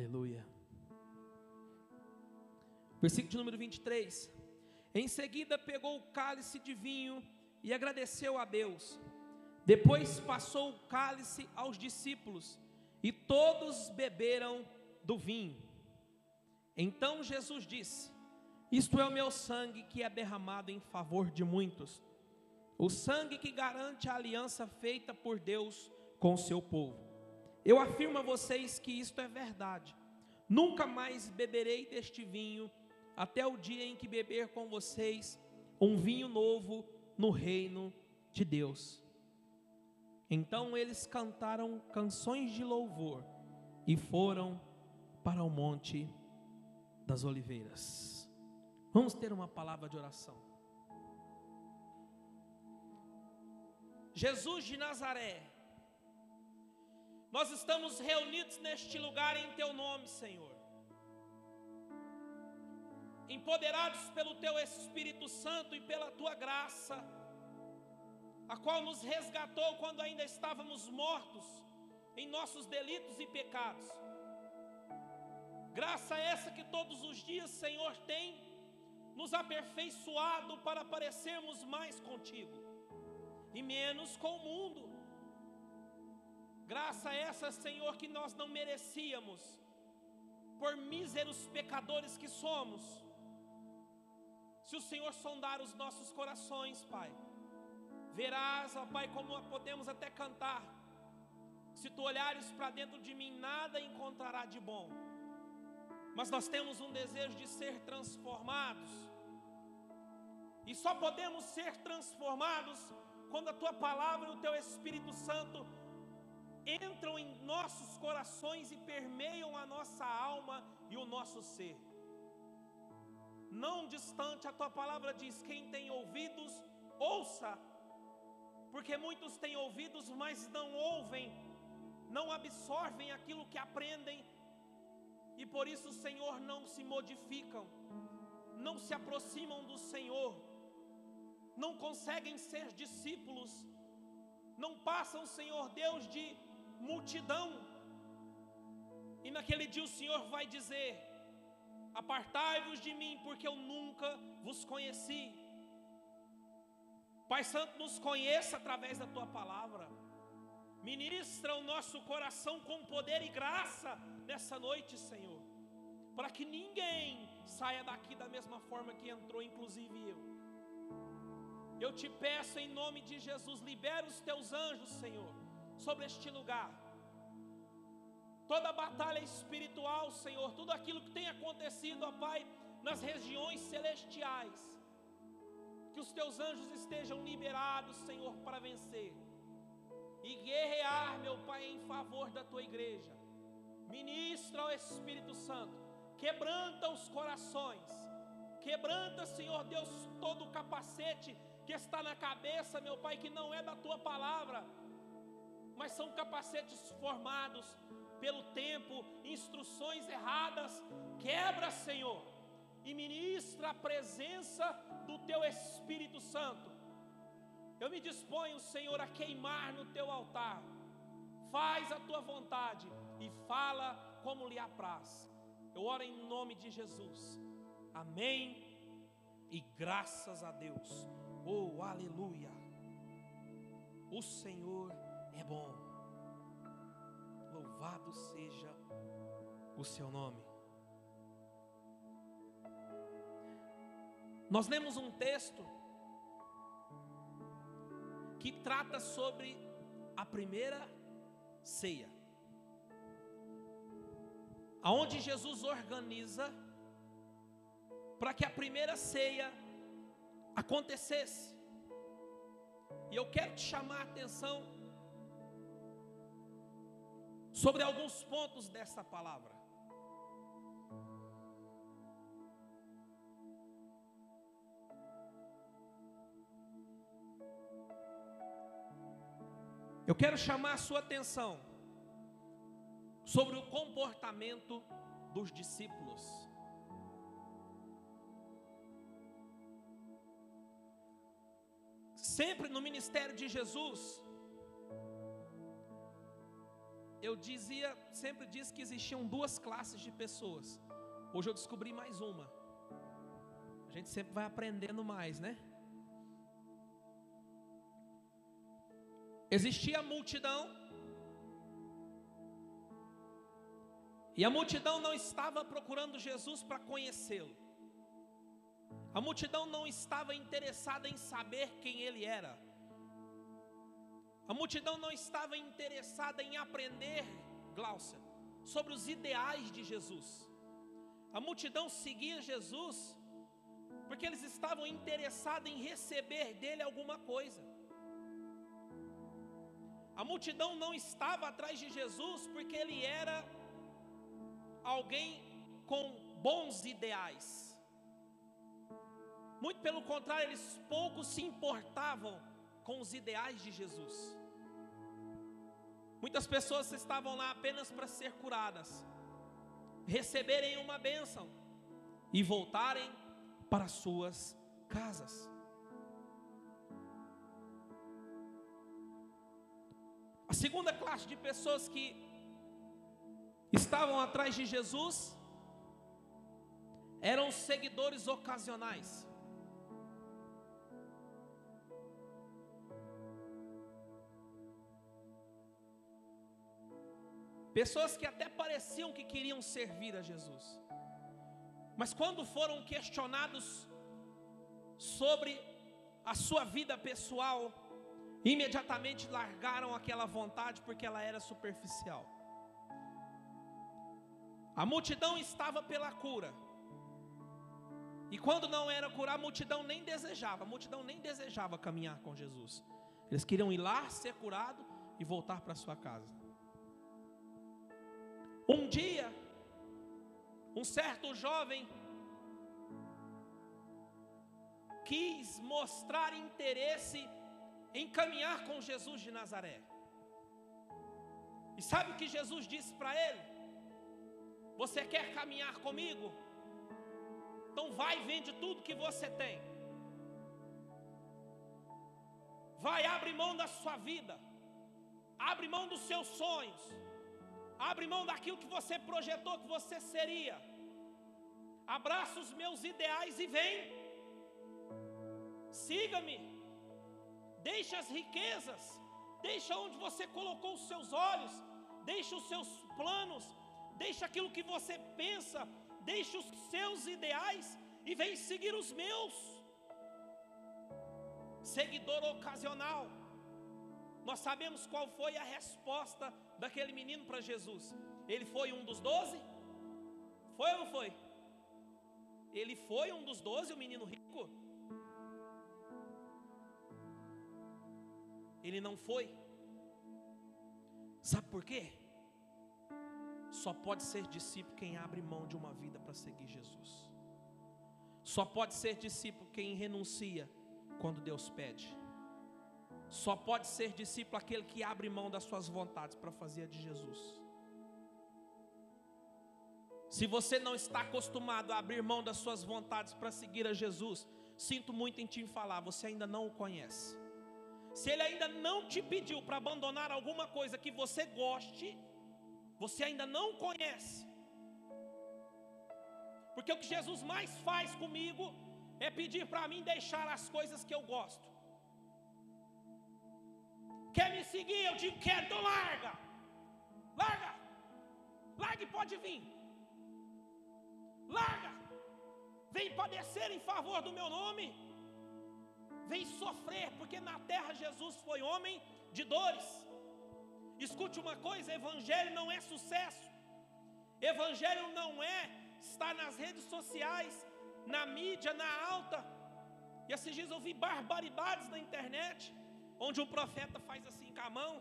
Aleluia. Versículo de número 23. Em seguida pegou o cálice de vinho e agradeceu a Deus. Depois passou o cálice aos discípulos e todos beberam do vinho. Então Jesus disse: Isto é o meu sangue que é derramado em favor de muitos. O sangue que garante a aliança feita por Deus com o seu povo. Eu afirmo a vocês que isto é verdade. Nunca mais beberei deste vinho até o dia em que beber com vocês um vinho novo no reino de Deus. Então eles cantaram canções de louvor e foram para o Monte das Oliveiras. Vamos ter uma palavra de oração. Jesus de Nazaré, nós estamos reunidos neste lugar em Teu nome, Senhor empoderados pelo Teu Espírito Santo e pela Tua graça, a qual nos resgatou quando ainda estávamos mortos em nossos delitos e pecados. Graça essa que todos os dias, Senhor, tem nos aperfeiçoado para parecermos mais contigo e menos com o mundo. Graça essa, Senhor, que nós não merecíamos, por míseros pecadores que somos, se o Senhor sondar os nossos corações, Pai, verás, ó Pai, como podemos até cantar. Se tu olhares para dentro de mim, nada encontrará de bom. Mas nós temos um desejo de ser transformados. E só podemos ser transformados quando a tua palavra e o teu Espírito Santo entram em nossos corações e permeiam a nossa alma e o nosso ser. Não distante, a tua palavra diz: quem tem ouvidos, ouça, porque muitos têm ouvidos, mas não ouvem, não absorvem aquilo que aprendem, e por isso, Senhor, não se modificam, não se aproximam do Senhor, não conseguem ser discípulos, não passam, Senhor Deus, de multidão, e naquele dia o Senhor vai dizer: Apartai-vos de mim, porque eu nunca vos conheci. Pai Santo, nos conheça através da tua palavra. Ministra o nosso coração com poder e graça nessa noite, Senhor. Para que ninguém saia daqui da mesma forma que entrou, inclusive eu. Eu te peço em nome de Jesus, libera os teus anjos, Senhor, sobre este lugar. Toda batalha espiritual, Senhor, tudo aquilo que tem acontecido, ó Pai, nas regiões celestiais, que os teus anjos estejam liberados, Senhor, para vencer. E guerrear, meu Pai, em favor da tua igreja. Ministra ao Espírito Santo, quebranta os corações, quebranta, Senhor Deus, todo o capacete que está na cabeça, meu Pai, que não é da tua palavra, mas são capacetes formados pelo tempo, instruções erradas. Quebra, Senhor, e ministra a presença do Teu Espírito Santo. Eu me disponho, Senhor, a queimar no Teu altar. Faz a Tua vontade e fala como lhe apraz. Eu oro em nome de Jesus. Amém. E graças a Deus. Oh, aleluia. O Senhor é bom. Louvado seja o seu nome. Nós lemos um texto que trata sobre a primeira ceia. Aonde Jesus organiza para que a primeira ceia acontecesse. E eu quero te chamar a atenção sobre alguns pontos dessa palavra. Eu quero chamar a sua atenção sobre o comportamento dos discípulos. Sempre no ministério de Jesus, eu dizia, sempre disse que existiam duas classes de pessoas. Hoje eu descobri mais uma. A gente sempre vai aprendendo mais, né? Existia a multidão, e a multidão não estava procurando Jesus para conhecê-lo. A multidão não estava interessada em saber quem ele era. A multidão não estava interessada em aprender, Glaucia, sobre os ideais de Jesus. A multidão seguia Jesus porque eles estavam interessados em receber dele alguma coisa. A multidão não estava atrás de Jesus porque ele era alguém com bons ideais. Muito pelo contrário, eles pouco se importavam com os ideais de Jesus. Muitas pessoas estavam lá apenas para ser curadas, receberem uma bênção e voltarem para suas casas. A segunda classe de pessoas que estavam atrás de Jesus eram seguidores ocasionais. Pessoas que até pareciam que queriam servir a Jesus, mas quando foram questionados sobre a sua vida pessoal, imediatamente largaram aquela vontade porque ela era superficial. A multidão estava pela cura. E quando não era curar, a multidão nem desejava, a multidão nem desejava caminhar com Jesus. Eles queriam ir lá, ser curado e voltar para sua casa. Um dia, um certo jovem quis mostrar interesse em caminhar com Jesus de Nazaré. E sabe o que Jesus disse para ele? Você quer caminhar comigo? Então vai e vende tudo que você tem. Vai, abre mão da sua vida. Abre mão dos seus sonhos. Abre mão daquilo que você projetou que você seria. Abraça os meus ideais e vem. Siga-me. Deixa as riquezas. Deixa onde você colocou os seus olhos. Deixa os seus planos. Deixa aquilo que você pensa. Deixa os seus ideais e vem seguir os meus. Seguidor ocasional. Nós sabemos qual foi a resposta daquele menino para Jesus. Ele foi um dos doze? Foi ou não foi? Ele foi um dos doze, o menino rico? Ele não foi. Sabe por quê? Só pode ser discípulo quem abre mão de uma vida para seguir Jesus. Só pode ser discípulo quem renuncia quando Deus pede. Só pode ser discípulo aquele que abre mão das suas vontades para fazer a de Jesus. Se você não está acostumado a abrir mão das suas vontades para seguir a Jesus, sinto muito em te falar, você ainda não o conhece. Se ele ainda não te pediu para abandonar alguma coisa que você goste, você ainda não conhece. Porque o que Jesus mais faz comigo é pedir para mim deixar as coisas que eu gosto. Quer me seguir? Eu digo, quero, então larga. Larga. Larga e pode vir. Larga. Vem padecer em favor do meu nome. Vem sofrer, porque na terra Jesus foi homem de dores. Escute uma coisa: evangelho não é sucesso. Evangelho não é estar nas redes sociais, na mídia, na alta. E esses dias eu vi barbaridades na internet onde um profeta faz assim com a mão,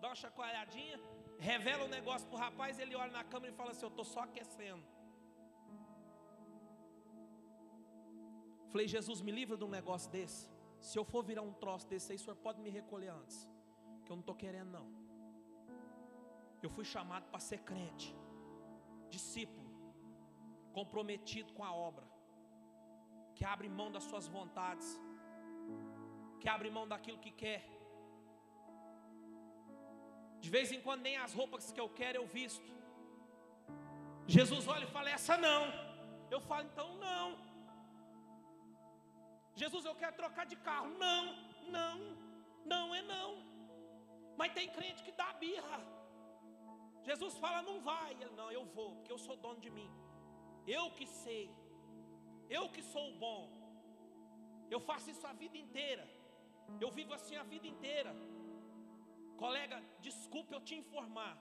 dá uma chacoalhadinha, revela um negócio para o rapaz, ele olha na câmera e fala assim: Eu estou só aquecendo. Falei, Jesus, me livra de um negócio desse. Se eu for virar um troço desse aí, o senhor pode me recolher antes, que eu não estou querendo, não. Eu fui chamado para ser crente, discípulo, comprometido com a obra, que abre mão das suas vontades, que abre mão daquilo que quer. De vez em quando nem as roupas que eu quero eu visto. Jesus olha e fala: Essa não. Eu falo: Então não. Jesus, eu quero trocar de carro. Não, não, não é não. Mas tem crente que dá birra. Jesus fala: Não vai. Ele: Não, eu vou, porque eu sou dono de mim. Eu que sei. Eu que sou o bom. Eu faço isso a vida inteira. Eu vivo assim a vida inteira. Colega, desculpe eu te informar.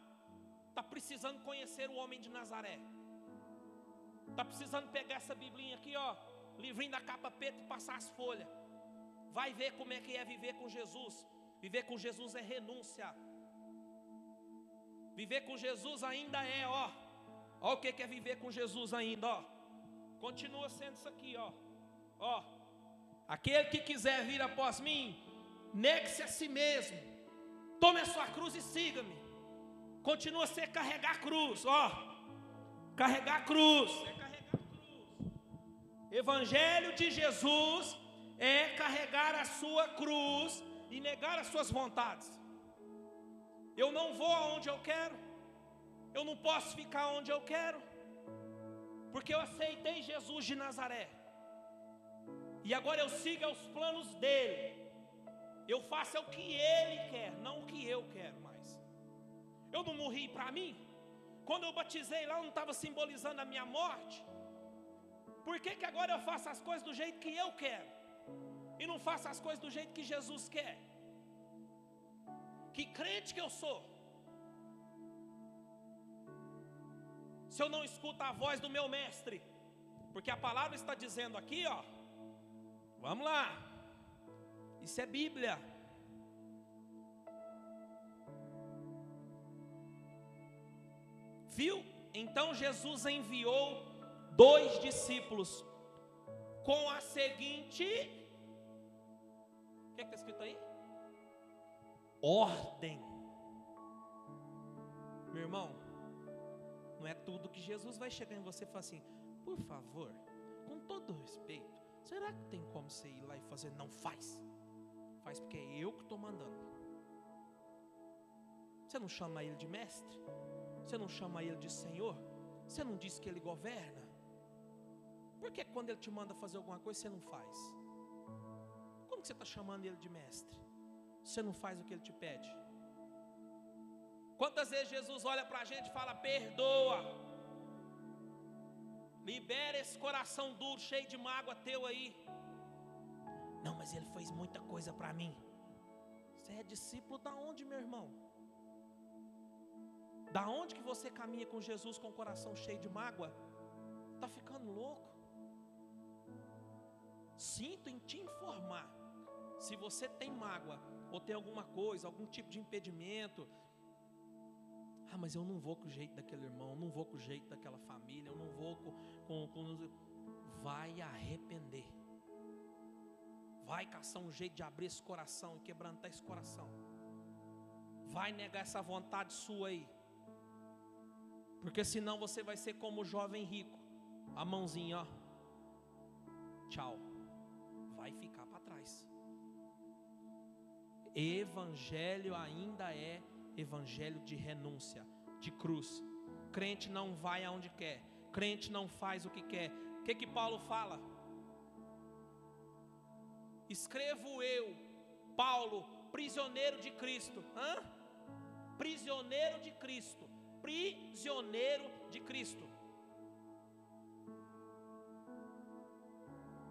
Está precisando conhecer o homem de Nazaré. Está precisando pegar essa biblinha aqui, ó. Livrinho da capa preta e passar as folhas. Vai ver como é que é viver com Jesus. Viver com Jesus é renúncia. Viver com Jesus ainda é, ó. Ó o que é viver com Jesus ainda, ó. Continua sendo isso aqui, ó. Ó. Aquele que quiser vir após mim, negue-se a si mesmo. Tome a sua cruz e siga-me. Continua a ser carregar a cruz, ó. Carregar a cruz. É carregar a cruz. Evangelho de Jesus é carregar a sua cruz e negar as suas vontades. Eu não vou aonde eu quero. Eu não posso ficar onde eu quero. Porque eu aceitei Jesus de Nazaré. E agora eu sigo os planos dele. Eu faço o que ele quer, não o que eu quero mais. Eu não morri para mim. Quando eu batizei lá, eu não estava simbolizando a minha morte. Por que, que agora eu faço as coisas do jeito que eu quero? E não faço as coisas do jeito que Jesus quer? Que crente que eu sou? Se eu não escuto a voz do meu mestre, porque a palavra está dizendo aqui, ó. Vamos lá. Isso é Bíblia. Viu? Então Jesus enviou dois discípulos com a seguinte. O que é está escrito aí? ordem. Meu irmão, não é tudo que Jesus vai chegar em você e falar assim: por favor, com todo respeito, será que tem como você ir lá e fazer? Não faz. Faz porque é eu que estou mandando. Você não chama ele de mestre? Você não chama ele de senhor? Você não diz que ele governa? Por que quando ele te manda fazer alguma coisa você não faz? Como que você está chamando ele de mestre? você não faz o que ele te pede? Quantas vezes Jesus olha para a gente e fala: perdoa, libera esse coração duro, cheio de mágoa teu aí. Não, mas ele fez muita coisa para mim. Você é discípulo da onde, meu irmão? Da onde que você caminha com Jesus com o coração cheio de mágoa? Tá ficando louco? Sinto em te informar. Se você tem mágoa, ou tem alguma coisa, algum tipo de impedimento. Ah, mas eu não vou com o jeito daquele irmão, não vou com o jeito daquela família, eu não vou com, com, com. Vai arrepender. Vai caçar um jeito de abrir esse coração e quebrantar esse coração. Vai negar essa vontade sua aí. Porque senão você vai ser como o jovem rico. A mãozinha, ó. Tchau. Vai ficar para trás. Evangelho ainda é evangelho de renúncia, de cruz. Crente não vai aonde quer, crente não faz o que quer. O que que Paulo fala? Escrevo eu, Paulo, prisioneiro de Cristo. Hã? Prisioneiro de Cristo. Prisioneiro de Cristo.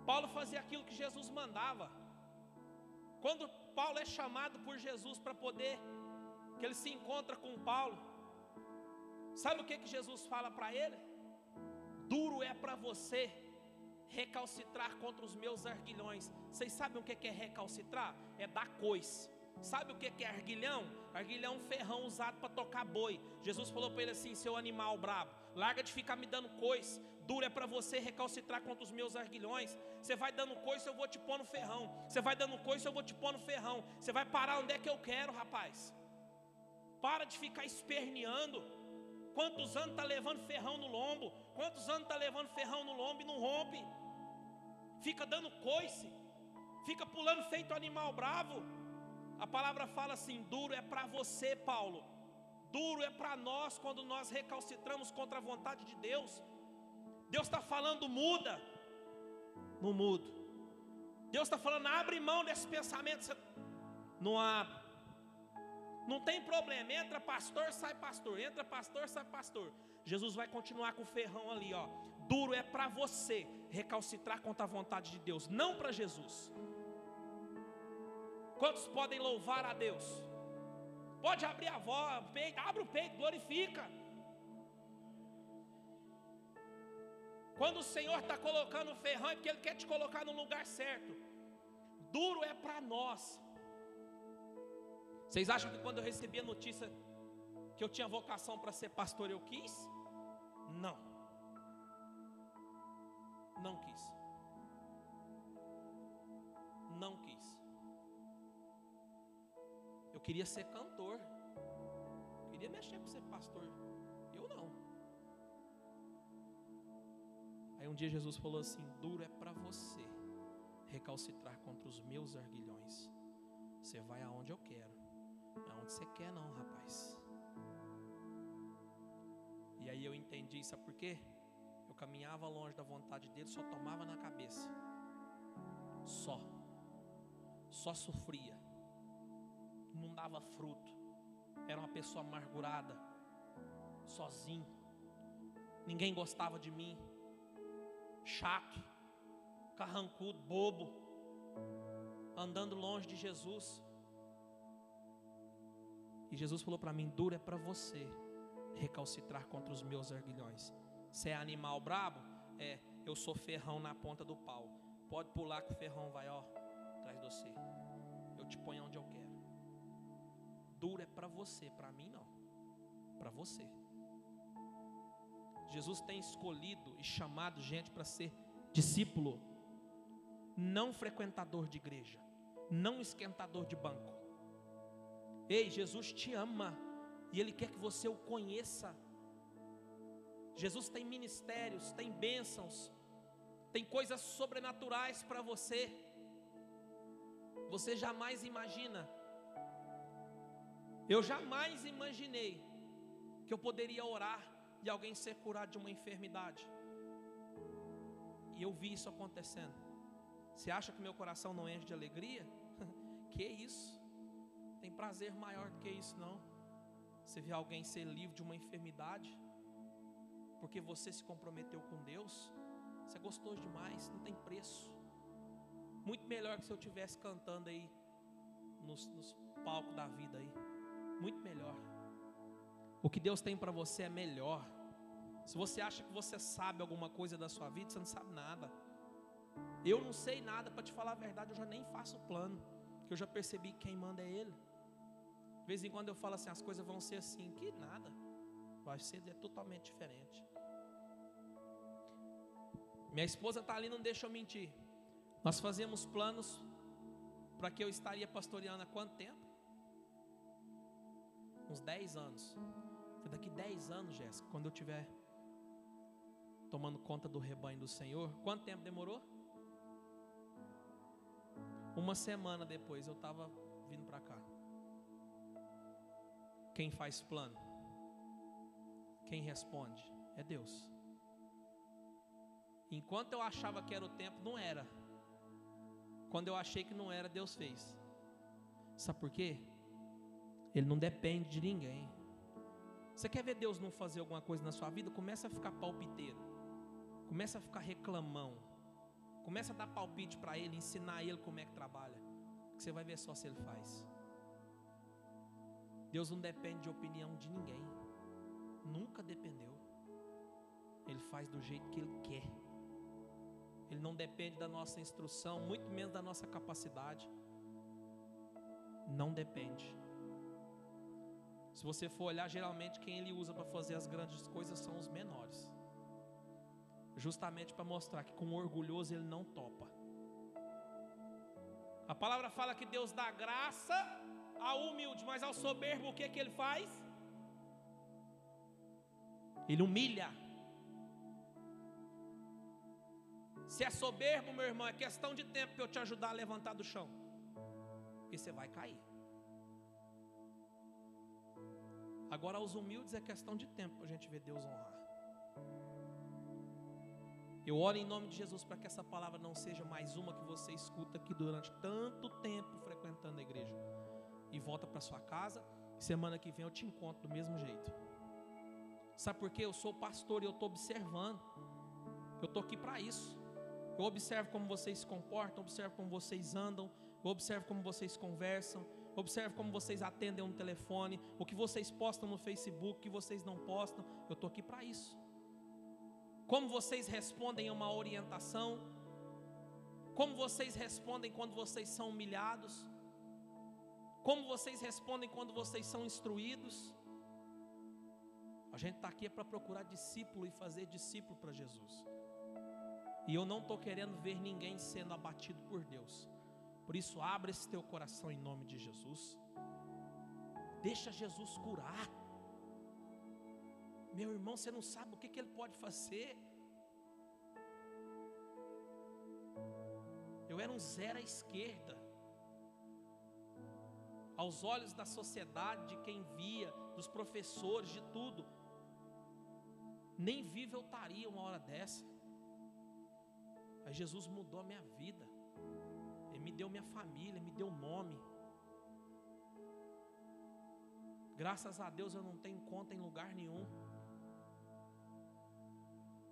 Paulo fazia aquilo que Jesus mandava. Quando Paulo é chamado por Jesus para poder, que ele se encontra com Paulo. Sabe o que, que Jesus fala para ele? Duro é para você recalcitrar contra os meus arguilhões. Vocês sabem o que é recalcitrar? É dar coice. Sabe o que é arguilhão? Arguilhão é um ferrão usado para tocar boi. Jesus falou para ele assim: seu animal brabo, larga de ficar me dando coice. Duro é para você recalcitrar contra os meus arguilhões. Você vai dando coice, eu vou te pôr no ferrão. Você vai dando coice, eu vou te pôr no ferrão. Você vai parar onde é que eu quero, rapaz. Para de ficar esperneando. Quantos anos está levando ferrão no lombo? Quantos anos está levando ferrão no lombo e não rompe? Fica dando coice. Fica pulando feito animal bravo. A palavra fala assim: duro é para você, Paulo, Duro é para nós quando nós recalcitramos contra a vontade de Deus. Deus está falando, muda. Não mudo. Deus está falando, abre mão desse pensamento. Não abre. Não tem problema. Entra pastor, sai pastor. Entra pastor, sai pastor. Jesus vai continuar com o ferrão ali, ó. Duro é para você recalcitrar contra a vontade de Deus, não para Jesus. Quantos podem louvar a Deus? Pode abrir a voz, peito, abre o peito, glorifica. Quando o Senhor está colocando o ferrão, é porque Ele quer te colocar no lugar certo. Duro é para nós. Vocês acham que quando eu recebi a notícia que eu tinha vocação para ser pastor, eu quis? Não. Não quis. Não quis. Eu queria ser cantor. Eu queria mexer para ser pastor. Eu não. Aí um dia Jesus falou assim: duro é para você recalcitrar contra os meus arguilhões. Você vai aonde eu quero. Aonde você quer não, rapaz. E aí eu entendi, sabe por quê? Eu caminhava longe da vontade dele, só tomava na cabeça. Só. Só sofria. Não dava fruto. Era uma pessoa amargurada, sozinho. Ninguém gostava de mim. Chato, carrancudo, bobo, andando longe de Jesus. E Jesus falou para mim: duro é para você recalcitrar contra os meus arguilhões. Você é animal brabo? É, eu sou ferrão na ponta do pau. Pode pular que o ferrão vai, ó, atrás de você. Eu te ponho onde eu quero. Duro é para você, para mim não. Para você. Jesus tem escolhido e chamado gente para ser discípulo, não frequentador de igreja, não esquentador de banco. Ei, Jesus te ama e Ele quer que você o conheça. Jesus tem ministérios, tem bênçãos, tem coisas sobrenaturais para você. Você jamais imagina. Eu jamais imaginei que eu poderia orar e alguém ser curado de uma enfermidade. E eu vi isso acontecendo. Você acha que meu coração não enche de alegria? que isso? Tem prazer maior do que isso não. Você vê alguém ser livre de uma enfermidade, porque você se comprometeu com Deus, você é gostoso demais, não tem preço. Muito melhor que se eu estivesse cantando aí nos, nos palcos da vida aí. Muito melhor. O que Deus tem para você é melhor. Se você acha que você sabe alguma coisa da sua vida, você não sabe nada. Eu não sei nada, para te falar a verdade, eu já nem faço plano, que eu já percebi que quem manda é Ele. De vez em quando eu falo assim, as coisas vão ser assim, que nada. Vai ser é totalmente diferente. Minha esposa está ali, não deixa eu mentir. Nós fazemos planos para que eu estaria pastoreando há quanto tempo? Uns 10 anos. Daqui 10 anos, Jéssica, quando eu tiver tomando conta do rebanho do Senhor. Quanto tempo demorou? Uma semana depois eu estava vindo para cá. Quem faz plano? Quem responde? É Deus. Enquanto eu achava que era o tempo, não era. Quando eu achei que não era, Deus fez. Sabe por quê? Ele não depende de ninguém. Você quer ver Deus não fazer alguma coisa na sua vida? Começa a ficar palpiteiro. Começa a ficar reclamão. Começa a dar palpite para ele, ensinar ele como é que trabalha. Que você vai ver só se ele faz. Deus não depende de opinião de ninguém. Nunca dependeu. Ele faz do jeito que Ele quer. Ele não depende da nossa instrução, muito menos da nossa capacidade. Não depende. Se você for olhar, geralmente quem ele usa para fazer as grandes coisas são os menores. Justamente para mostrar que com o orgulhoso ele não topa. A palavra fala que Deus dá graça ao humilde, mas ao soberbo, o que, é que ele faz? Ele humilha. Se é soberbo, meu irmão, é questão de tempo para eu te ajudar a levantar do chão, porque você vai cair. Agora, aos humildes é questão de tempo para a gente ver Deus honrar. Eu oro em nome de Jesus para que essa palavra não seja mais uma que você escuta aqui durante tanto tempo frequentando a igreja. E volta para sua casa. Semana que vem eu te encontro do mesmo jeito. Sabe por quê? Eu sou pastor e eu estou observando. Eu estou aqui para isso. Eu observo como vocês se comportam, observo como vocês andam, observo como vocês conversam, observo como vocês atendem um telefone, o que vocês postam no Facebook, o que vocês não postam. Eu estou aqui para isso. Como vocês respondem a uma orientação, como vocês respondem quando vocês são humilhados, como vocês respondem quando vocês são instruídos. A gente está aqui para procurar discípulo e fazer discípulo para Jesus. E eu não estou querendo ver ninguém sendo abatido por Deus. Por isso, abra esse teu coração em nome de Jesus. Deixa Jesus curar. Meu irmão, você não sabe o que, que ele pode fazer. Eu era um zero à esquerda. Aos olhos da sociedade, de quem via, dos professores, de tudo. Nem vivo eu estaria uma hora dessa. Aí Jesus mudou a minha vida. Ele me deu minha família, me deu nome. Graças a Deus eu não tenho conta em lugar nenhum.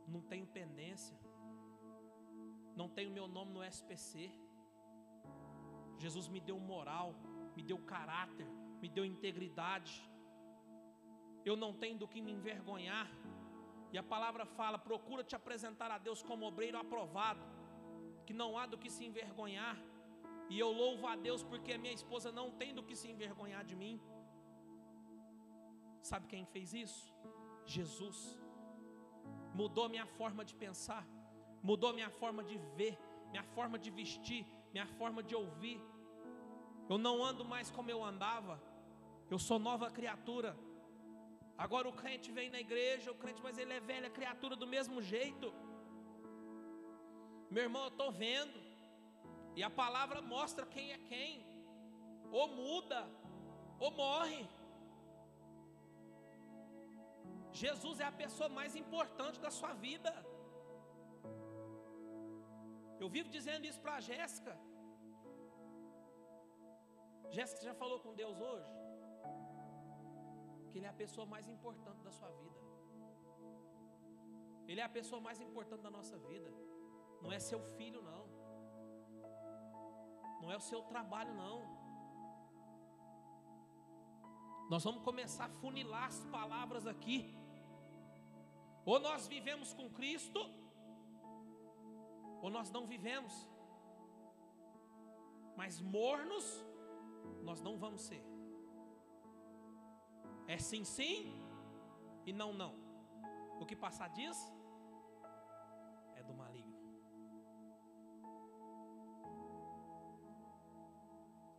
Não tenho pendência. Não tenho meu nome no SPC. Jesus me deu moral, me deu caráter, me deu integridade. Eu não tenho do que me envergonhar. E a palavra fala: procura te apresentar a Deus como obreiro aprovado, que não há do que se envergonhar. E eu louvo a Deus porque a minha esposa não tem do que se envergonhar de mim. Sabe quem fez isso? Jesus. Mudou minha forma de pensar, mudou minha forma de ver, minha forma de vestir, minha forma de ouvir. Eu não ando mais como eu andava. Eu sou nova criatura. Agora o crente vem na igreja, o crente, mas ele é velha criatura do mesmo jeito. Meu irmão, eu estou vendo, e a palavra mostra quem é quem, ou muda, ou morre. Jesus é a pessoa mais importante da sua vida. Eu vivo dizendo isso para a Jéssica. Jéssica já falou com Deus hoje? que Ele é a pessoa mais importante da sua vida. Ele é a pessoa mais importante da nossa vida. Não é seu filho, não. Não é o seu trabalho, não. Nós vamos começar a funilar as palavras aqui. Ou nós vivemos com Cristo, ou nós não vivemos. Mas mornos, nós não vamos ser. É sim, sim e não, não. O que passar diz é do maligno.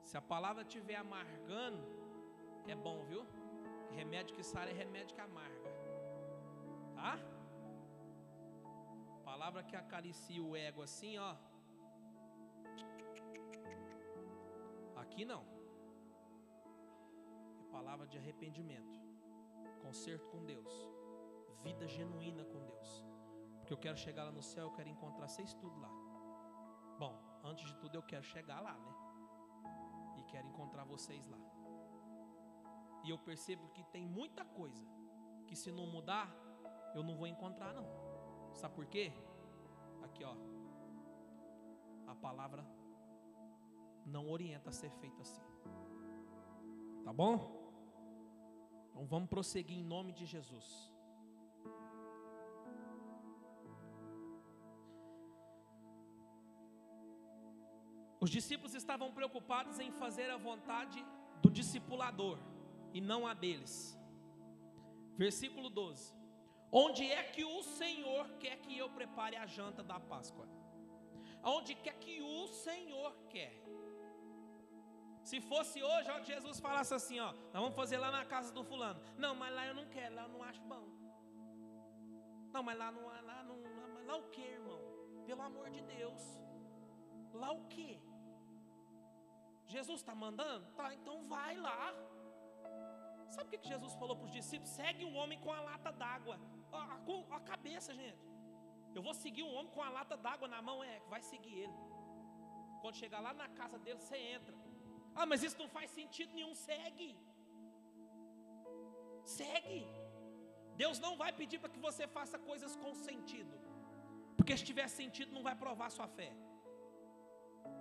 Se a palavra estiver amargando, é bom, viu? Remédio que sara é remédio que amarga. Tá? Palavra que acaricia o ego assim, ó. Aqui não palavra de arrependimento, conserto com Deus, vida genuína com Deus. Porque eu quero chegar lá no céu, eu quero encontrar vocês tudo lá. Bom, antes de tudo eu quero chegar lá, né? E quero encontrar vocês lá. E eu percebo que tem muita coisa que se não mudar, eu não vou encontrar não. Sabe por quê? Aqui, ó. A palavra não orienta a ser feito assim. Tá bom? Então vamos prosseguir em nome de Jesus. Os discípulos estavam preocupados em fazer a vontade do discipulador e não a deles. Versículo 12: Onde é que o Senhor quer que eu prepare a janta da Páscoa? Onde quer que o Senhor quer? Se fosse hoje, ó, Jesus falasse assim, ó, nós vamos fazer lá na casa do fulano. Não, mas lá eu não quero, lá eu não acho bom. Não, mas lá não, lá não, lá, lá o que, irmão? Pelo amor de Deus. Lá o que? Jesus está mandando? Tá, então vai lá. Sabe o que Jesus falou para os discípulos? Segue um homem com a lata d'água. Com a cabeça, gente. Eu vou seguir um homem com a lata d'água na mão, é, vai seguir ele. Quando chegar lá na casa dele, você entra. Ah, mas isso não faz sentido nenhum. Segue. Segue. Deus não vai pedir para que você faça coisas com sentido. Porque se tiver sentido, não vai provar sua fé.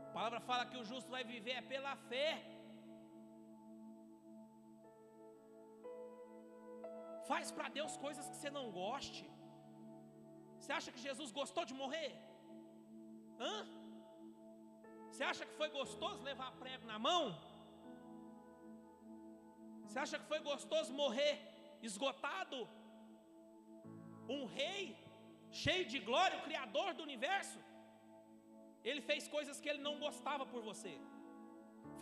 A palavra fala que o justo vai viver é pela fé. Faz para Deus coisas que você não goste. Você acha que Jesus gostou de morrer? Hã? Você acha que foi gostoso levar prego na mão? Você acha que foi gostoso morrer esgotado? Um rei cheio de glória, o Criador do universo, ele fez coisas que ele não gostava por você.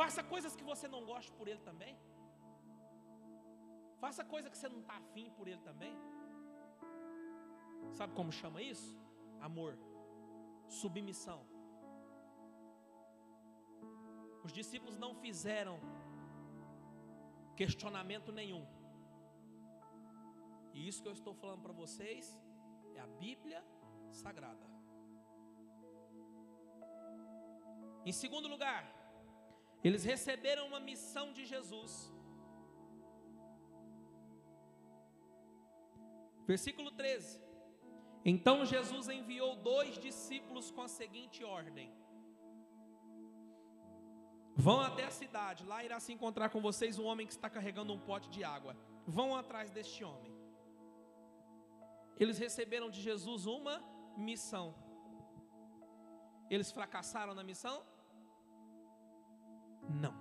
Faça coisas que você não gosta por ele também. Faça coisa que você não está afim por ele também. Sabe como chama isso? Amor, submissão. Os discípulos não fizeram questionamento nenhum. E isso que eu estou falando para vocês é a Bíblia Sagrada. Em segundo lugar, eles receberam uma missão de Jesus. Versículo 13. Então Jesus enviou dois discípulos com a seguinte ordem: Vão até a cidade, lá irá se encontrar com vocês um homem que está carregando um pote de água. Vão atrás deste homem. Eles receberam de Jesus uma missão. Eles fracassaram na missão? Não.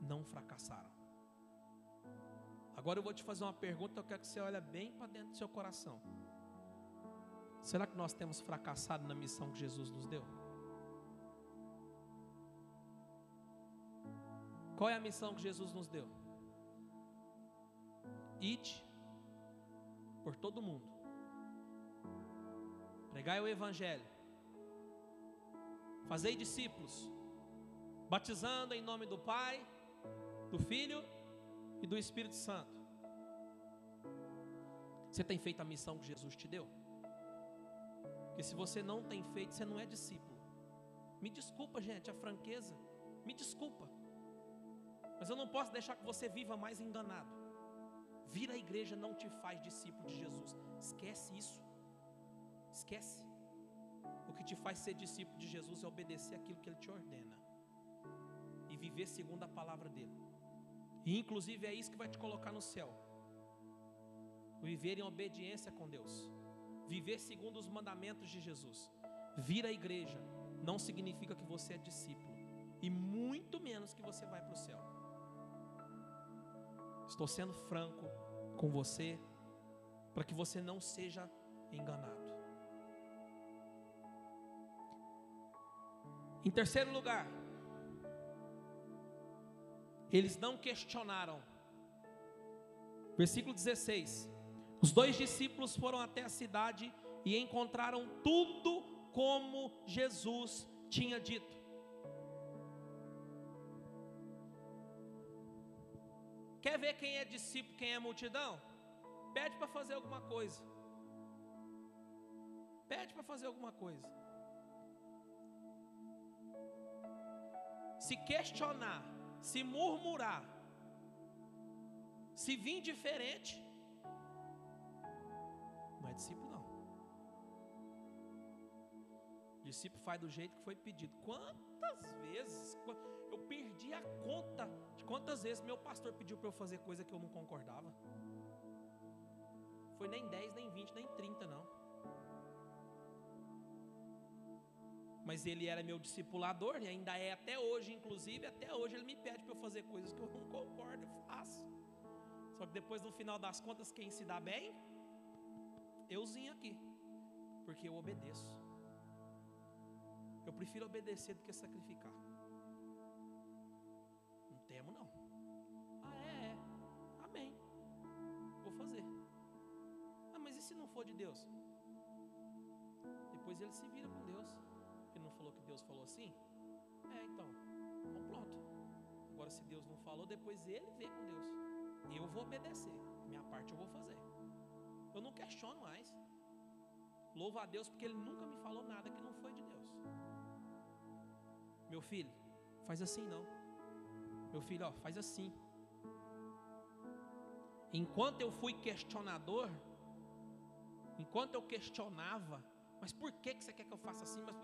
Não fracassaram. Agora eu vou te fazer uma pergunta, eu quero que você olhe bem para dentro do seu coração. Será que nós temos fracassado na missão que Jesus nos deu? Qual é a missão que Jesus nos deu? Ide por todo mundo. Pregai o Evangelho. Fazei discípulos, batizando em nome do Pai, do Filho e do Espírito Santo. Você tem feito a missão que Jesus te deu? Porque se você não tem feito, você não é discípulo. Me desculpa, gente, a franqueza. Me desculpa. Mas eu não posso deixar que você viva mais enganado. Vir à igreja não te faz discípulo de Jesus. Esquece isso. Esquece. O que te faz ser discípulo de Jesus é obedecer aquilo que Ele te ordena e viver segundo a palavra dele. E inclusive é isso que vai te colocar no céu. Viver em obediência com Deus. Viver segundo os mandamentos de Jesus. Vir à igreja não significa que você é discípulo. E muito menos que você vai para o céu. Estou sendo franco com você, para que você não seja enganado. Em terceiro lugar, eles não questionaram. Versículo 16: Os dois discípulos foram até a cidade e encontraram tudo como Jesus tinha dito. Quer ver quem é discípulo, quem é multidão? Pede para fazer alguma coisa. Pede para fazer alguma coisa. Se questionar, se murmurar, se vir diferente, não é discípulo discípulo faz do jeito que foi pedido. Quantas vezes eu perdi a conta Quantas vezes meu pastor pediu para eu fazer coisa que eu não concordava? Foi nem 10, nem 20, nem 30, não. Mas ele era meu discipulador e ainda é até hoje, inclusive, até hoje ele me pede para eu fazer coisas que eu não concordo, eu faço. Só que depois no final das contas, quem se dá bem? Euzinho aqui. Porque eu obedeço. Eu prefiro obedecer do que sacrificar. for de Deus? Depois ele se vira com Deus. Ele não falou que Deus falou assim? É, então, então pronto. Agora, se Deus não falou, depois ele vê com Deus. Eu vou obedecer. Minha parte eu vou fazer. Eu não questiono mais. Louvo a Deus porque Ele nunca me falou nada que não foi de Deus. Meu filho, faz assim não. Meu filho, ó, faz assim. Enquanto eu fui questionador, enquanto eu questionava, mas por que, que você quer que eu faça assim? Mas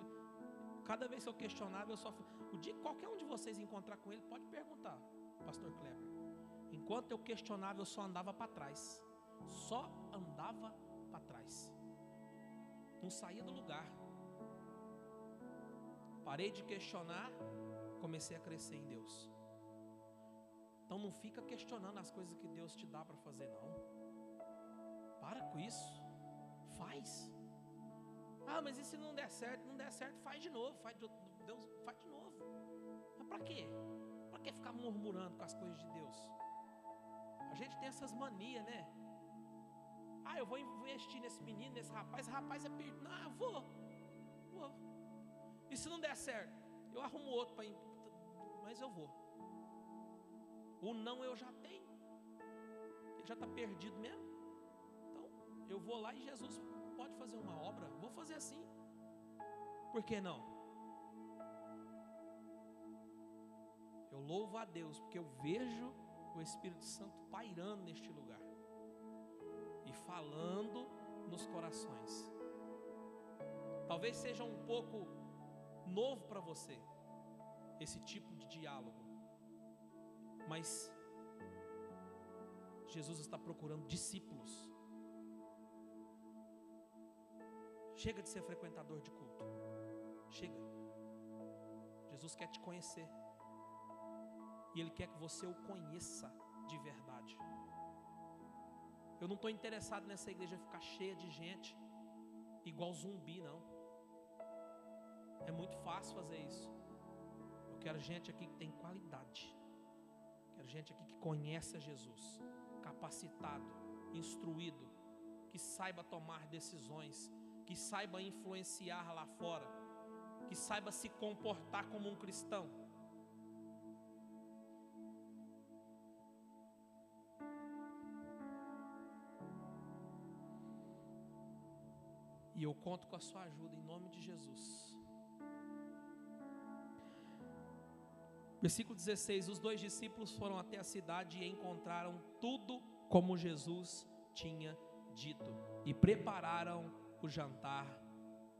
cada vez que eu questionava, eu só. O dia que qualquer um de vocês encontrar com ele, pode perguntar, Pastor Kleber. Enquanto eu questionava, eu só andava para trás. Só andava para trás. Não saía do lugar. Parei de questionar, comecei a crescer em Deus. Então não fica questionando as coisas que Deus te dá para fazer, não. Para com isso. Faz. Ah, mas e se não der certo? Não der certo, faz de novo. Faz de, Deus, faz de novo. Mas para quê? Para que ficar murmurando com as coisas de Deus? A gente tem essas manias, né? Ah, eu vou investir nesse menino, nesse rapaz. Esse rapaz é perdido. Não, eu vou. Vou. E se não der certo? Eu arrumo outro para. Mas eu vou. O não eu já tenho. Ele já está perdido mesmo. Então, eu vou lá e Jesus pode fazer uma obra. Vou fazer assim. Por que não? Eu louvo a Deus porque eu vejo o Espírito Santo pairando neste lugar e falando nos corações. Talvez seja um pouco novo para você esse tipo de diálogo. Mas Jesus está procurando discípulos. Chega de ser frequentador de culto. Chega. Jesus quer te conhecer. E Ele quer que você o conheça de verdade. Eu não estou interessado nessa igreja ficar cheia de gente, igual zumbi, não. Fácil fazer isso. Eu quero gente aqui que tem qualidade. Quero gente aqui que conhece a Jesus, capacitado, instruído, que saiba tomar decisões, que saiba influenciar lá fora, que saiba se comportar como um cristão. E eu conto com a sua ajuda em nome de Jesus. Versículo 16: Os dois discípulos foram até a cidade e encontraram tudo como Jesus tinha dito, e prepararam o jantar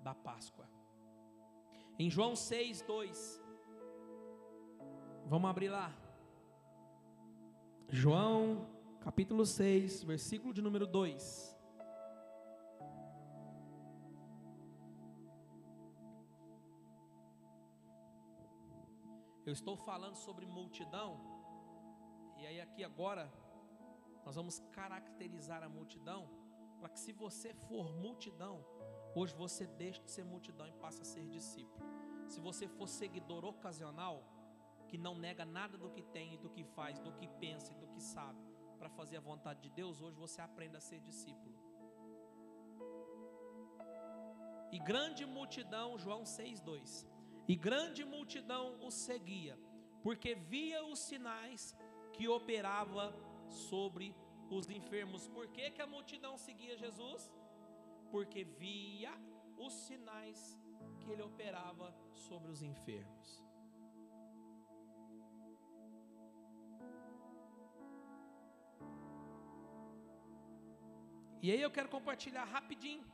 da Páscoa. Em João 6, 2, vamos abrir lá. João capítulo 6, versículo de número 2. Eu estou falando sobre multidão, e aí aqui agora nós vamos caracterizar a multidão, para que se você for multidão, hoje você deixe de ser multidão e passa a ser discípulo. Se você for seguidor ocasional, que não nega nada do que tem, do que faz, do que pensa e do que sabe, para fazer a vontade de Deus, hoje você aprenda a ser discípulo. E grande multidão, João 6,2 e grande multidão o seguia, porque via os sinais que operava sobre os enfermos. Por que, que a multidão seguia Jesus? Porque via os sinais que ele operava sobre os enfermos. E aí eu quero compartilhar rapidinho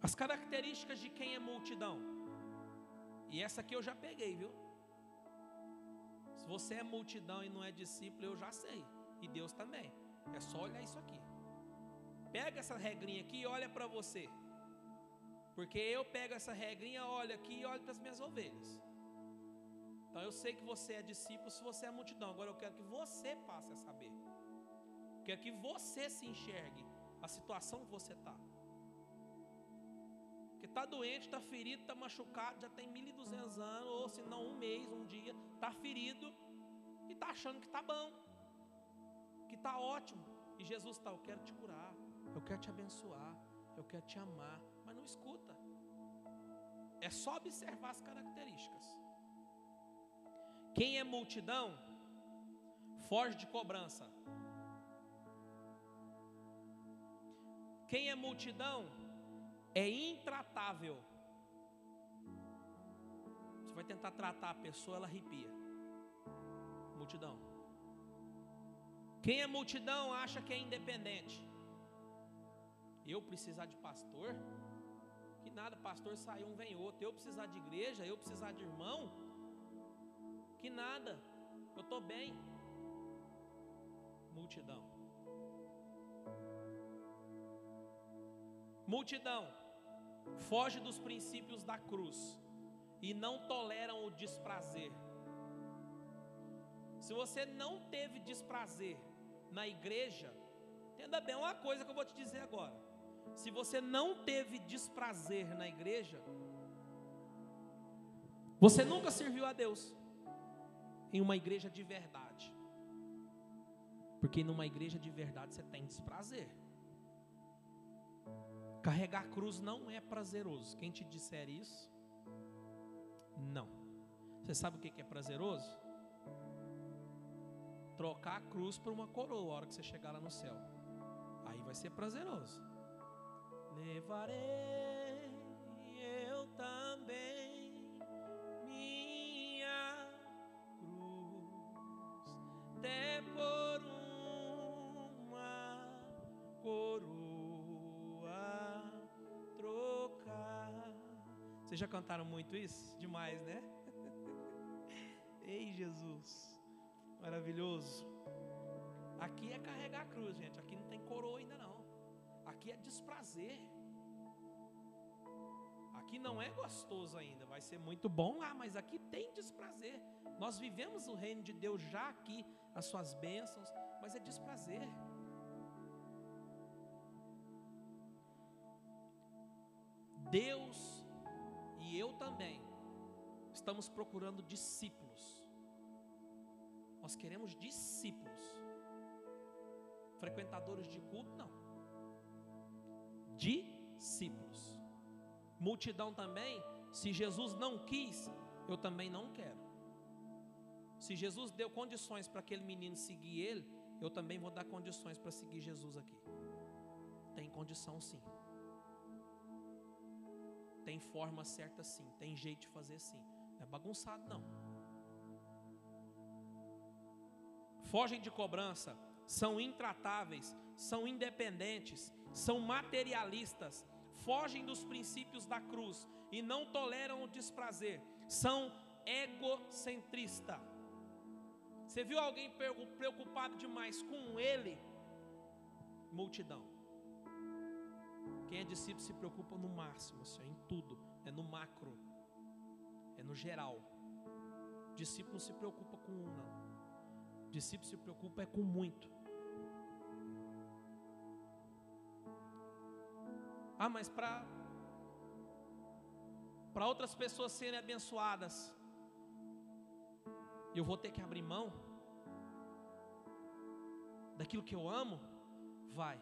as características de quem é multidão. E essa aqui eu já peguei, viu? Se você é multidão e não é discípulo, eu já sei. E Deus também. É só olhar isso aqui. Pega essa regrinha aqui e olha para você. Porque eu pego essa regrinha, olho aqui e olho para as minhas ovelhas. Então eu sei que você é discípulo se você é multidão. Agora eu quero que você passe a saber. Quero que você se enxergue a situação que você está. Porque está doente, está ferido, está machucado, já tem 1.200 anos, ou se não um mês, um dia, está ferido e está achando que está bom, que está ótimo. E Jesus está, eu quero te curar, eu quero te abençoar, eu quero te amar, mas não escuta. É só observar as características. Quem é multidão, foge de cobrança. Quem é multidão, é intratável. Você vai tentar tratar a pessoa, ela arrepia. Multidão. Quem é multidão acha que é independente. Eu precisar de pastor? Que nada, pastor sai um, vem outro. Eu precisar de igreja, eu precisar de irmão? Que nada, eu estou bem. Multidão. Multidão foge dos princípios da cruz e não toleram o desprazer. Se você não teve desprazer na igreja, entenda bem uma coisa que eu vou te dizer agora. Se você não teve desprazer na igreja, você nunca serviu a Deus em uma igreja de verdade. Porque numa igreja de verdade você tem desprazer. Carregar a cruz não é prazeroso. Quem te disser isso, não. Você sabe o que é prazeroso? Trocar a cruz por uma coroa a hora que você chegar lá no céu. Aí vai ser prazeroso. Levarei Vocês já cantaram muito isso? Demais, né? Ei, Jesus, maravilhoso. Aqui é carregar a cruz, gente. Aqui não tem coroa ainda não. Aqui é desprazer. Aqui não é gostoso ainda, vai ser muito bom lá, mas aqui tem desprazer. Nós vivemos o reino de Deus já aqui, as suas bênçãos, mas é desprazer. Deus e eu também estamos procurando discípulos. Nós queremos discípulos. Frequentadores de culto, não discípulos. Multidão também, se Jesus não quis, eu também não quero. Se Jesus deu condições para aquele menino seguir ele, eu também vou dar condições para seguir Jesus aqui. Tem condição sim. Tem forma certa sim, tem jeito de fazer sim. Não é bagunçado não. Fogem de cobrança, são intratáveis, são independentes, são materialistas, fogem dos princípios da cruz e não toleram o desprazer, são egocentristas. Você viu alguém preocupado demais com ele? Multidão. Quem é discípulo se preocupa no máximo, assim, em tudo, é no macro, é no geral. Discípulo não se preocupa com um, não. Discípulo se preocupa é com muito. Ah, mas para para outras pessoas serem abençoadas, eu vou ter que abrir mão daquilo que eu amo? Vai.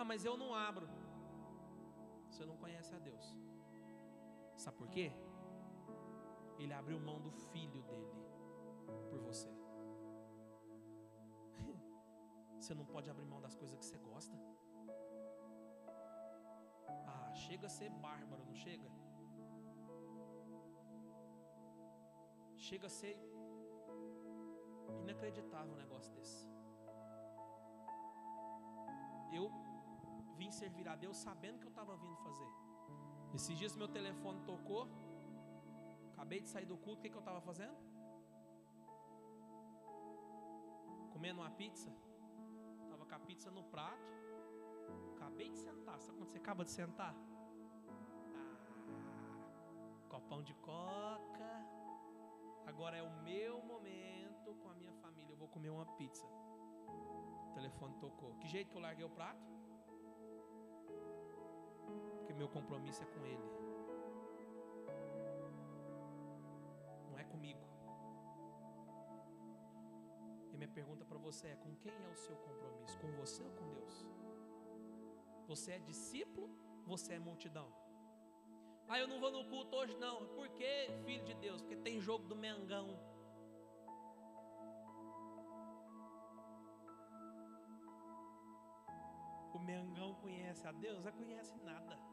Ah, mas eu não abro. Você não conhece a Deus. Sabe por quê? Ele abriu mão do filho dele por você. Você não pode abrir mão das coisas que você gosta. Ah, chega a ser bárbaro, não chega? Chega a ser inacreditável um negócio desse. Eu vim servir a Deus sabendo que eu estava vindo fazer. Esses dias meu telefone tocou. Acabei de sair do culto, o que, que eu estava fazendo? Comendo uma pizza com a pizza no prato. Acabei de sentar. Sabe quando você acaba de sentar? Ah, copão de coca. Agora é o meu momento com a minha família. Eu vou comer uma pizza. O telefone tocou. Que jeito que eu larguei o prato? Meu compromisso é com ele. Não é comigo. minha pergunta para você é: com quem é o seu compromisso? Com você ou com Deus? Você é discípulo? Você é multidão? Ah, eu não vou no culto hoje não. Por quê, filho de Deus? Porque tem jogo do Mengão. O Mengão conhece a Deus? Não conhece nada.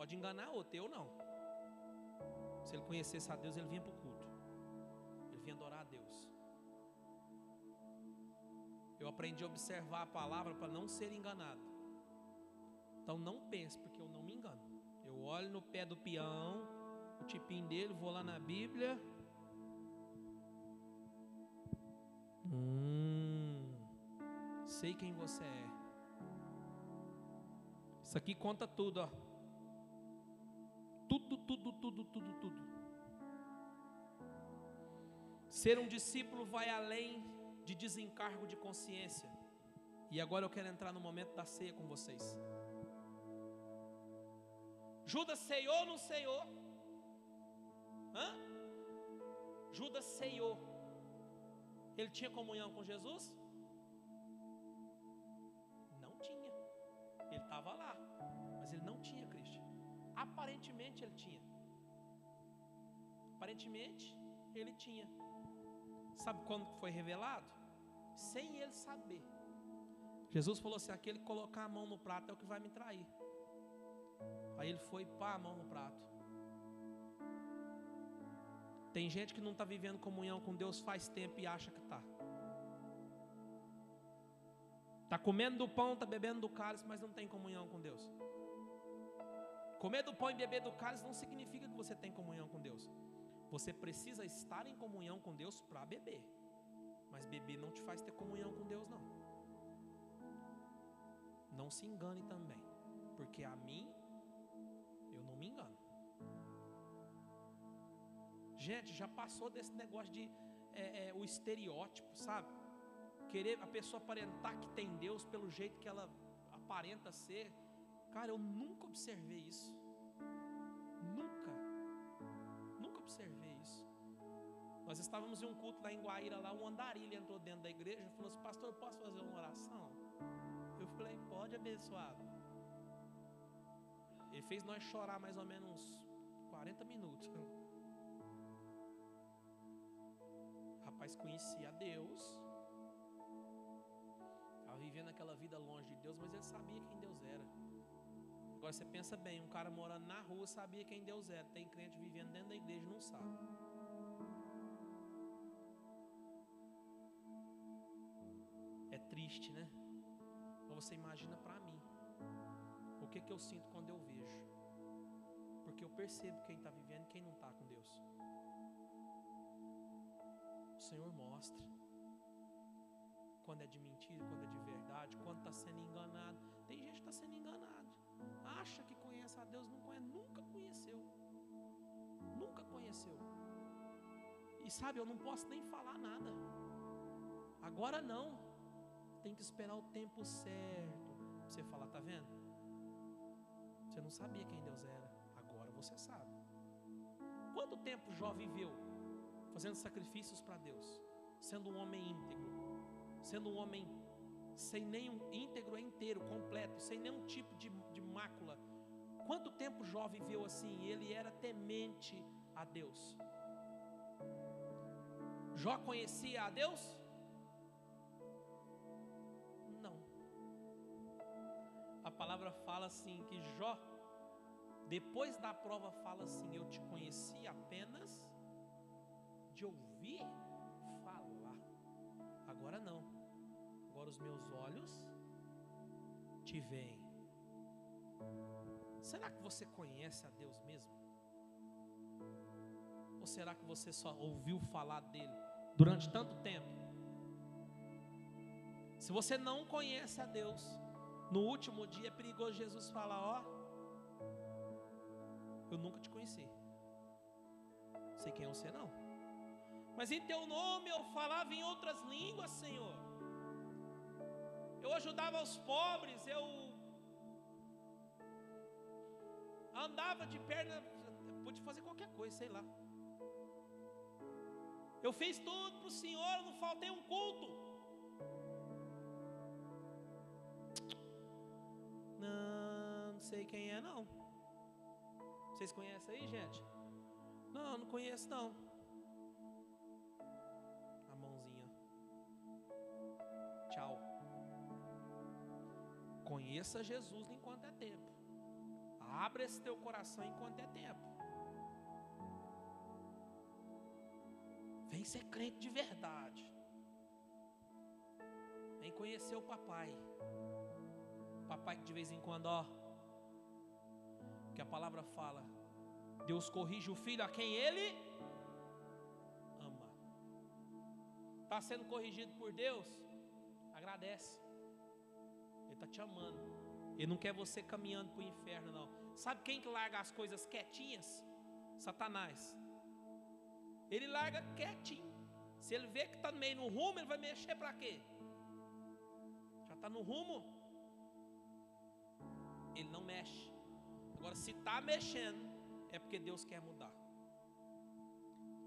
Pode enganar outro, eu não. Se ele conhecesse a Deus, ele vinha para o culto. Ele vinha adorar a Deus. Eu aprendi a observar a palavra para não ser enganado. Então não pense, porque eu não me engano. Eu olho no pé do peão, o tipinho dele, vou lá na Bíblia. Hum, sei quem você é. Isso aqui conta tudo, ó. Tudo, tudo, tudo, tudo. Ser um discípulo vai além de desencargo de consciência. E agora eu quero entrar no momento da ceia com vocês. Judas ceiou ou não ceiou? Hã? Judas ceiou. Ele tinha comunhão com Jesus? Aparentemente ele tinha. Aparentemente ele tinha. Sabe quando foi revelado? Sem ele saber. Jesus falou assim: aquele que colocar a mão no prato é o que vai me trair. Aí ele foi pá a mão no prato. Tem gente que não está vivendo comunhão com Deus faz tempo e acha que está. Está comendo do pão, está bebendo do cálice, mas não tem comunhão com Deus. Comer do pão e beber do cálice não significa que você tem comunhão com Deus. Você precisa estar em comunhão com Deus para beber. Mas beber não te faz ter comunhão com Deus, não. Não se engane também. Porque a mim, eu não me engano. Gente, já passou desse negócio de é, é, o estereótipo, sabe? Querer a pessoa aparentar que tem Deus pelo jeito que ela aparenta ser. Cara, eu nunca observei isso. Nunca. Nunca observei isso. Nós estávamos em um culto lá em Guaíra, lá um andarilho entrou dentro da igreja e falou assim, pastor, posso fazer uma oração? Eu falei, pode, abençoado. Ele fez nós chorar mais ou menos uns 40 minutos. Rapaz, conhecia Deus. Estava vivendo aquela vida longe de Deus, mas ele sabia quem Deus era. Agora você pensa bem, um cara morando na rua sabia quem Deus era. Tem crente vivendo dentro da igreja não sabe. É triste, né? Mas você imagina para mim. O que, que eu sinto quando eu vejo? Porque eu percebo quem está vivendo e quem não está com Deus. O Senhor mostra quando é de mentira, quando é de verdade, quando está sendo enganado. Tem gente que está sendo enganado. Acha que conhece a Deus, não conhece, nunca conheceu. Nunca conheceu. E sabe, eu não posso nem falar nada. Agora não. Tem que esperar o tempo certo. Você falar, tá vendo? Você não sabia quem Deus era. Agora você sabe. Quanto tempo Jó viveu fazendo sacrifícios para Deus, sendo um homem íntegro, sendo um homem sem nenhum íntegro é inteiro, completo, sem nenhum tipo de, de mácula. Quanto tempo Jó viveu assim? Ele era temente a Deus. Jó conhecia a Deus? Não. A palavra fala assim que Jó, depois da prova, fala assim: Eu te conheci apenas de ouvir falar. Agora não. Agora os meus olhos te veem. Será que você conhece a Deus mesmo? Ou será que você só ouviu falar dele durante tanto tempo? Se você não conhece a Deus, no último dia é perigoso Jesus falar: Ó, eu nunca te conheci. Sei quem é você não. Mas em teu nome eu falava em outras línguas, Senhor. Eu ajudava os pobres, eu andava de perna, pude fazer qualquer coisa, sei lá. Eu fiz tudo para o Senhor, não faltei um culto. Não, não sei quem é, não. Vocês conhecem aí, gente? Não, não conheço, não. Conheça Jesus enquanto é tempo. Abra esse teu coração enquanto é tempo. Vem ser crente de verdade. Vem conhecer o papai. O papai que de vez em quando, ó, que a palavra fala, Deus corrige o filho a quem ele ama. Está sendo corrigido por Deus? Agradece. Está te amando. Ele não quer você caminhando para o inferno, não. Sabe quem que larga as coisas quietinhas? Satanás. Ele larga quietinho. Se ele vê que está meio no rumo, ele vai mexer para quê? Já está no rumo. Ele não mexe. Agora, se está mexendo, é porque Deus quer mudar.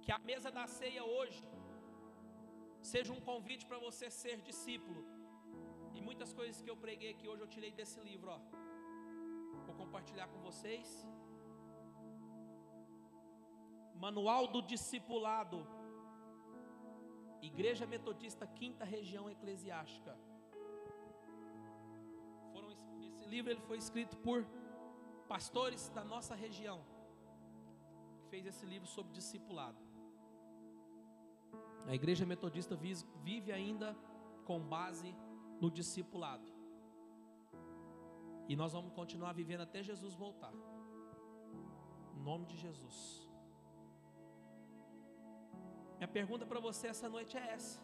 Que a mesa da ceia hoje seja um convite para você ser discípulo. Muitas coisas que eu preguei aqui hoje eu tirei desse livro, ó. Vou compartilhar com vocês. Manual do Discipulado. Igreja Metodista Quinta Região Eclesiástica. Foram, esse livro ele foi escrito por pastores da nossa região. Que fez esse livro sobre discipulado. A Igreja Metodista vive ainda com base no discipulado. E nós vamos continuar vivendo até Jesus voltar. Em nome de Jesus. Minha pergunta para você essa noite é essa.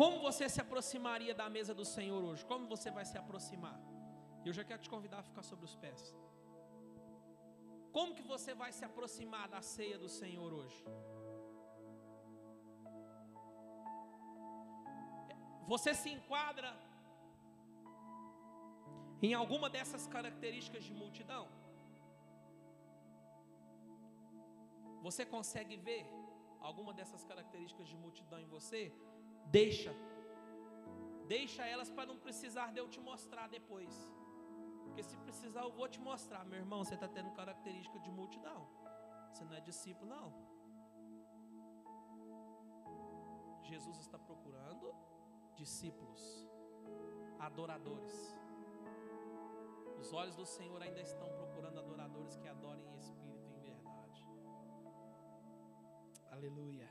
Como você se aproximaria da mesa do Senhor hoje? Como você vai se aproximar? Eu já quero te convidar a ficar sobre os pés. Como que você vai se aproximar da ceia do Senhor hoje? Você se enquadra em alguma dessas características de multidão? Você consegue ver alguma dessas características de multidão em você? Deixa. Deixa elas para não precisar de eu te mostrar depois. Porque se precisar, eu vou te mostrar. Meu irmão, você está tendo característica de multidão. Você não é discípulo, não. Jesus está procurando discípulos, adoradores. Os olhos do Senhor ainda estão procurando adoradores que adorem em espírito e em verdade. Aleluia.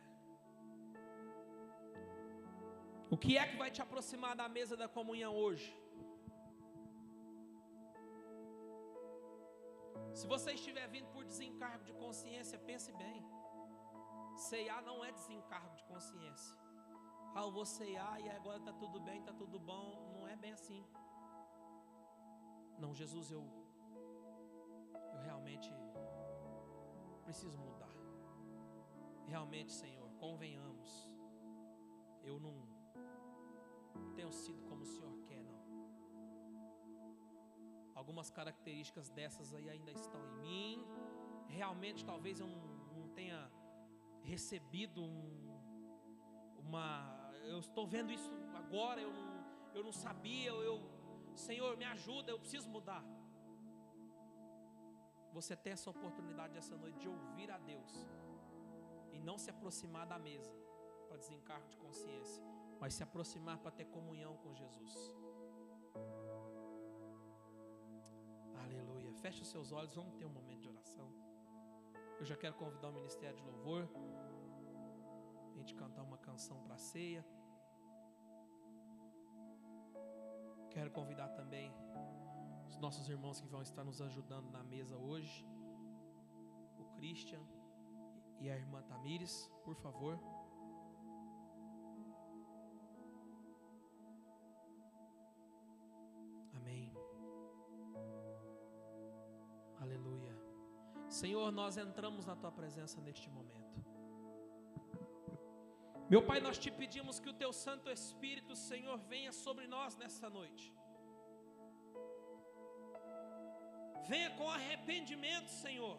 O que é que vai te aproximar da mesa da comunhão hoje? Se você estiver vindo por desencargo de consciência, pense bem. Ceiar não é desencargo de consciência. Ah, eu vou ceiar e agora está tudo bem, está tudo bom. Não é bem assim. Não, Jesus, eu, eu realmente preciso mudar. Realmente, Senhor, convenhamos. Eu não tenho sido como o Senhor. Algumas características dessas aí ainda estão em mim. Realmente, talvez eu não, não tenha recebido um, uma. Eu estou vendo isso agora, eu não, eu não sabia, eu, Senhor, me ajuda, eu preciso mudar. Você tem essa oportunidade essa noite de ouvir a Deus e não se aproximar da mesa para desencargo de consciência mas se aproximar para ter comunhão com Jesus. Feche os seus olhos, vamos ter um momento de oração. Eu já quero convidar o ministério de louvor. A gente cantar uma canção para a ceia. Quero convidar também os nossos irmãos que vão estar nos ajudando na mesa hoje. O Christian e a irmã Tamires, por favor. Senhor, nós entramos na tua presença neste momento. Meu Pai, nós te pedimos que o teu Santo Espírito, Senhor, venha sobre nós nessa noite. Venha com arrependimento, Senhor.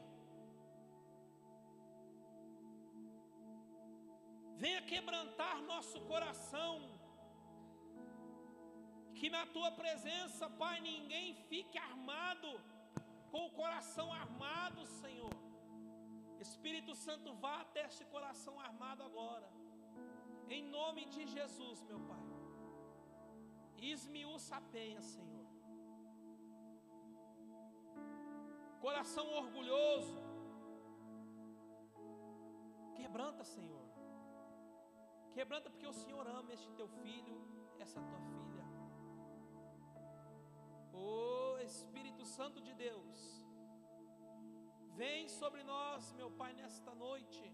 Venha quebrantar nosso coração Que na tua presença, Pai, ninguém fique armado, com o coração armado, Senhor. Espírito Santo, vá até este coração armado agora. Em nome de Jesus, meu Pai. Esmiúça a penha, Senhor. Coração orgulhoso. Quebranta, Senhor. Quebranta porque o Senhor ama este teu filho, essa tua filha. Oh Espírito Santo de Deus, vem sobre nós, meu Pai, nesta noite.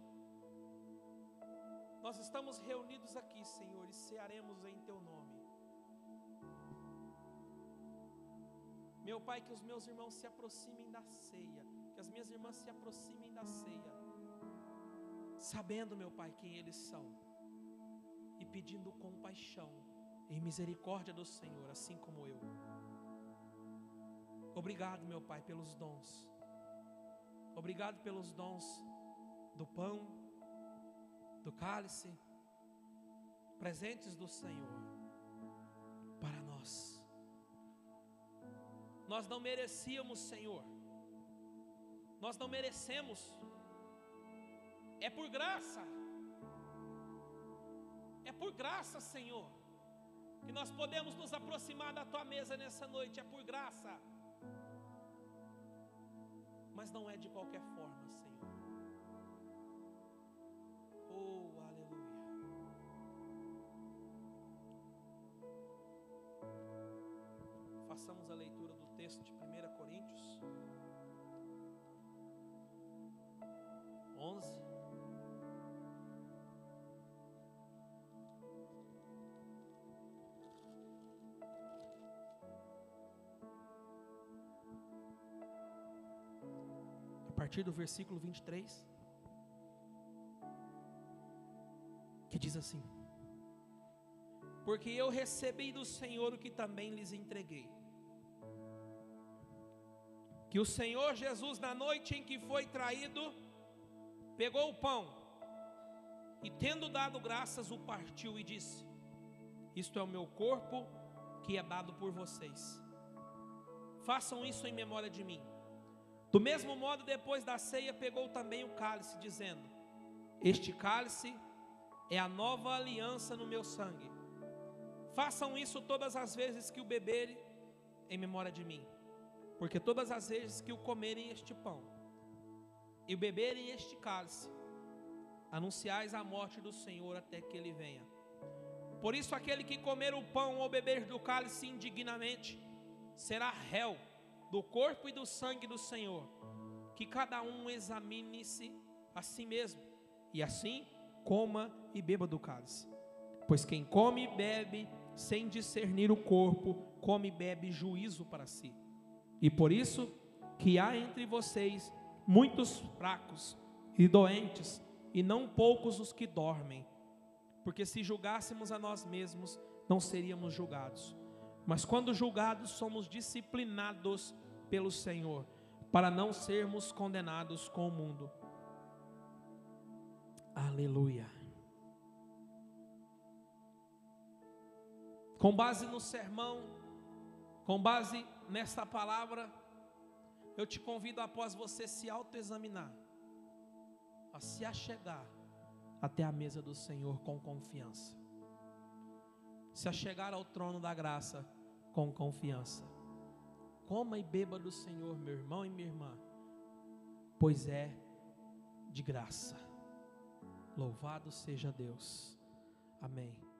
Nós estamos reunidos aqui, Senhor, e cearemos em Teu nome. Meu Pai, que os meus irmãos se aproximem da ceia, que as minhas irmãs se aproximem da ceia, sabendo, meu Pai, quem eles são, e pedindo compaixão e misericórdia do Senhor, assim como eu. Obrigado, meu Pai, pelos dons. Obrigado pelos dons do pão, do cálice, presentes do Senhor para nós. Nós não merecíamos, Senhor. Nós não merecemos. É por graça. É por graça, Senhor, que nós podemos nos aproximar da tua mesa nessa noite. É por graça mas não é de qualquer forma, Senhor. Oh, aleluia. Façamos a leitura do texto de 1 Coríntios partir do versículo 23, que diz assim: Porque eu recebi do Senhor o que também lhes entreguei. Que o Senhor Jesus, na noite em que foi traído, pegou o pão e, tendo dado graças, o partiu e disse: Isto é o meu corpo que é dado por vocês. Façam isso em memória de mim. Do mesmo modo, depois da ceia, pegou também o cálice, dizendo: Este cálice é a nova aliança no meu sangue. Façam isso todas as vezes que o beberem, em memória de mim. Porque todas as vezes que o comerem este pão e beberem este cálice, anunciais a morte do Senhor até que ele venha. Por isso, aquele que comer o pão ou beber do cálice indignamente será réu do corpo e do sangue do Senhor, que cada um examine-se a si mesmo, e assim coma e beba do cálice. Pois quem come e bebe sem discernir o corpo, come e bebe juízo para si. E por isso que há entre vocês muitos fracos e doentes, e não poucos os que dormem. Porque se julgássemos a nós mesmos, não seríamos julgados. Mas quando julgados, somos disciplinados pelo Senhor, para não sermos condenados com o mundo. Aleluia. Com base no sermão, com base nesta palavra, eu te convido após você se autoexaminar, a se achegar até a mesa do Senhor com confiança. Se achegar ao trono da graça com confiança. Coma e beba do Senhor, meu irmão e minha irmã, pois é de graça. Louvado seja Deus. Amém.